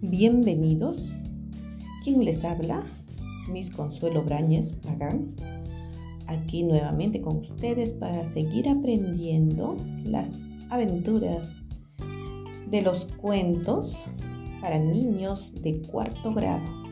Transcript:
Bienvenidos. ¿Quién les habla? Miss Consuelo Brañez Pagán. Aquí nuevamente con ustedes para seguir aprendiendo las aventuras de los cuentos para niños de cuarto grado.